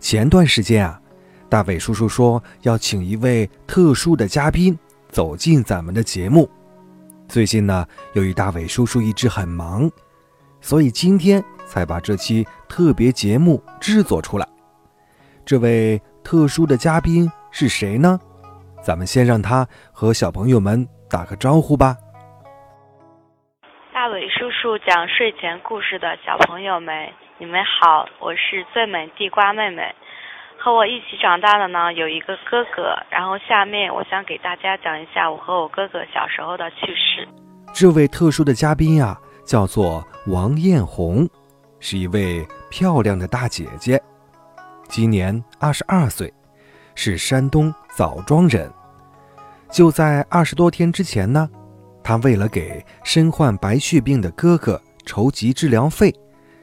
前段时间啊，大伟叔叔说要请一位特殊的嘉宾走进咱们的节目。最近呢，由于大伟叔叔一直很忙，所以今天才把这期特别节目制作出来。这位特殊的嘉宾是谁呢？咱们先让他和小朋友们打个招呼吧。大伟叔叔讲睡前故事的小朋友们，你们好，我是最美地瓜妹妹。和我一起长大的呢，有一个哥哥。然后下面我想给大家讲一下我和我哥哥小时候的趣事。这位特殊的嘉宾呀，叫做王艳红，是一位漂亮的大姐姐，今年二十二岁，是山东枣庄人。就在二十多天之前呢。他为了给身患白血病的哥哥筹集治疗费，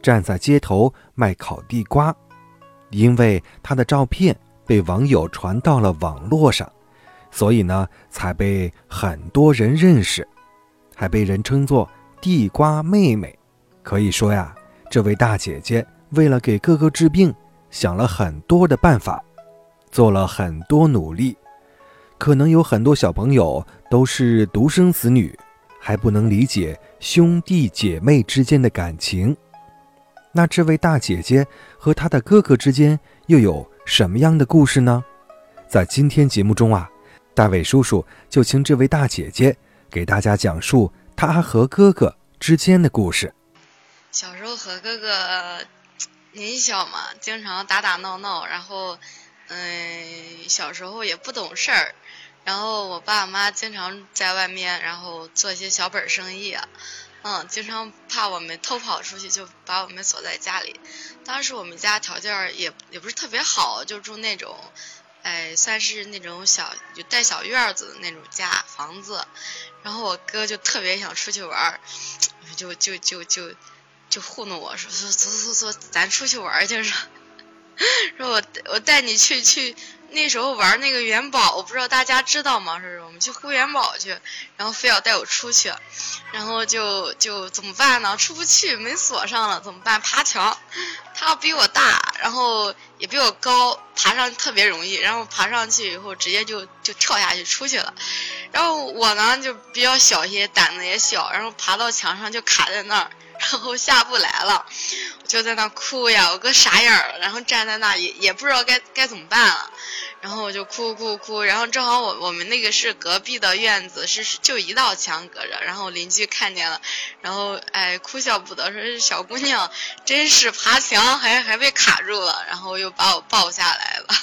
站在街头卖烤地瓜。因为他的照片被网友传到了网络上，所以呢，才被很多人认识，还被人称作“地瓜妹妹”。可以说呀，这位大姐姐为了给哥哥治病，想了很多的办法，做了很多努力。可能有很多小朋友都是独生子女，还不能理解兄弟姐妹之间的感情。那这位大姐姐和她的哥哥之间又有什么样的故事呢？在今天节目中啊，大伟叔叔就请这位大姐姐给大家讲述她和哥哥之间的故事。小时候和哥哥年小嘛，经常打打闹闹，然后。嗯，小时候也不懂事儿，然后我爸妈经常在外面，然后做一些小本生意，嗯，经常怕我们偷跑出去，就把我们锁在家里。当时我们家条件也也不是特别好，就住那种，哎，算是那种小就带小院子的那种家房子。然后我哥就特别想出去玩，就就就就就糊弄我说说走走走，咱出去玩去。说。说我我带你去去那时候玩那个元宝，我不知道大家知道吗？说是我们去呼元宝去，然后非要带我出去，然后就就怎么办呢？出不去，门锁上了，怎么办？爬墙，他比我大，然后也比我高，爬上特别容易，然后爬上去以后直接就就跳下去出去了，然后我呢就比较小一些，胆子也小，然后爬到墙上就卡在那儿。然后下不来了，我就在那哭呀，我哥傻眼了，然后站在那也也不知道该该怎么办了，然后我就哭哭哭，然后正好我我们那个是隔壁的院子，是就一道墙隔着，然后邻居看见了，然后哎哭笑不得，说这小姑娘真是爬墙还还被卡住了，然后又把我抱下来了。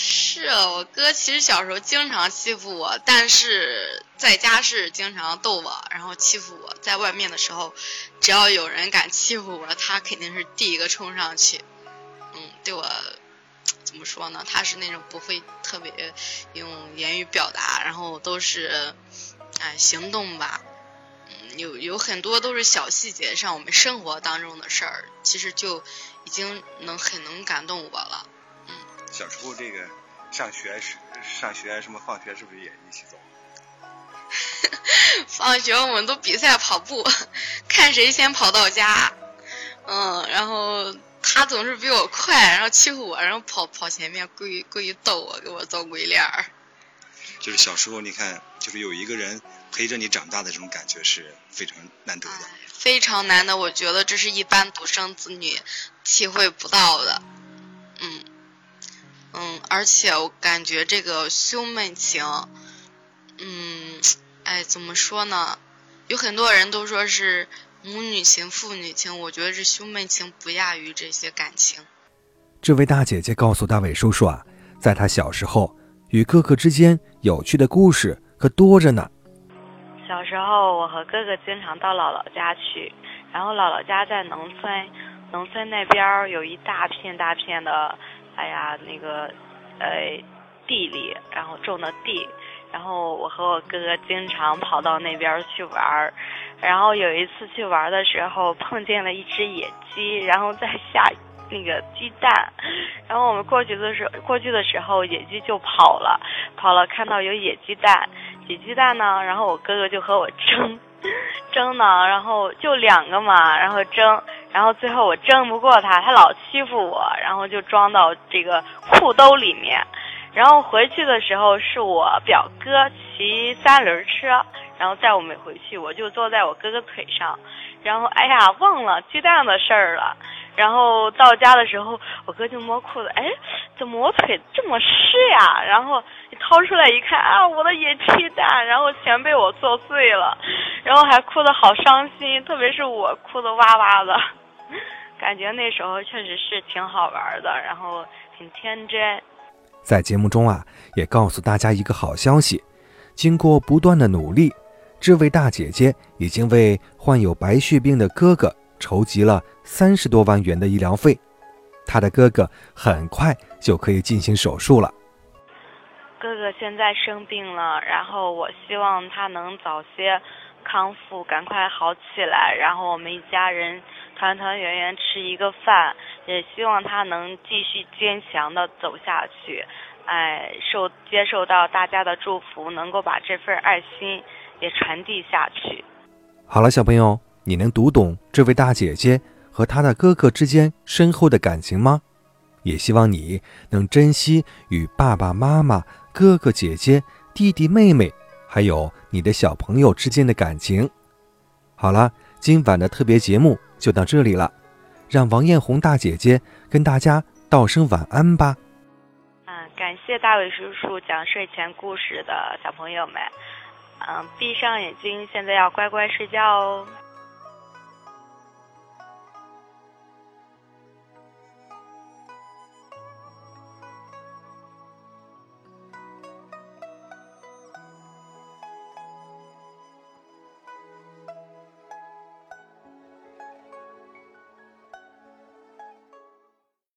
是我哥，其实小时候经常欺负我，但是在家是经常逗我，然后欺负我。在外面的时候，只要有人敢欺负我，他肯定是第一个冲上去。嗯，对我怎么说呢？他是那种不会特别用言语表达，然后都是哎行动吧。嗯，有有很多都是小细节上我们生活当中的事儿，其实就已经能很能感动我了。小时候这个上学是上学什么放学是不是也一起走？放学我们都比赛跑步，看谁先跑到家。嗯，然后他总是比我快，然后欺负我，然后跑跑前面，故意故意逗我，给我造鬼脸儿。就是小时候你看，就是有一个人陪着你长大的这种感觉是非常难得的。非常难的，我觉得这是一般独生子女体会不到的。而且我感觉这个兄妹情，嗯，哎，怎么说呢？有很多人都说是母女情、父女情，我觉得这兄妹情不亚于这些感情。这位大姐姐告诉大伟叔叔啊，在她小时候与哥哥之间有趣的故事可多着呢。小时候，我和哥哥经常到姥姥家去，然后姥姥家在农村，农村那边有一大片大片的。哎呀，那个，呃，地里，然后种的地，然后我和我哥哥经常跑到那边去玩儿。然后有一次去玩的时候，碰见了一只野鸡，然后在下那个鸡蛋。然后我们过去的时候，过去的时候，野鸡就跑了，跑了，看到有野鸡蛋，野鸡蛋呢，然后我哥哥就和我争，争呢，然后就两个嘛，然后争，然后最后我争不过他，他老欺负我，然后就装到这个裤兜里面。然后回去的时候是我表哥骑三轮车，然后载我们回去，我就坐在我哥哥腿上，然后哎呀忘了鸡蛋的事儿了。然后到家的时候，我哥就摸裤子，哎，怎么我腿这么湿呀？然后掏出来一看啊，我的野鸡蛋，然后全被我做碎了，然后还哭得好伤心，特别是我哭得哇哇的，感觉那时候确实是挺好玩的，然后挺天真。在节目中啊，也告诉大家一个好消息：经过不断的努力，这位大姐姐已经为患有白血病的哥哥筹集了三十多万元的医疗费，她的哥哥很快就可以进行手术了。哥哥现在生病了，然后我希望他能早些康复，赶快好起来，然后我们一家人团团圆圆吃一个饭。也希望他能继续坚强的走下去，哎，受接受到大家的祝福，能够把这份爱心也传递下去。好了，小朋友，你能读懂这位大姐姐和她的哥哥之间深厚的感情吗？也希望你能珍惜与爸爸妈妈、哥哥姐姐、弟弟妹妹，还有你的小朋友之间的感情。好了，今晚的特别节目就到这里了。让王艳红大姐姐跟大家道声晚安吧。嗯，感谢大伟叔叔讲睡前故事的小朋友们。嗯，闭上眼睛，现在要乖乖睡觉哦。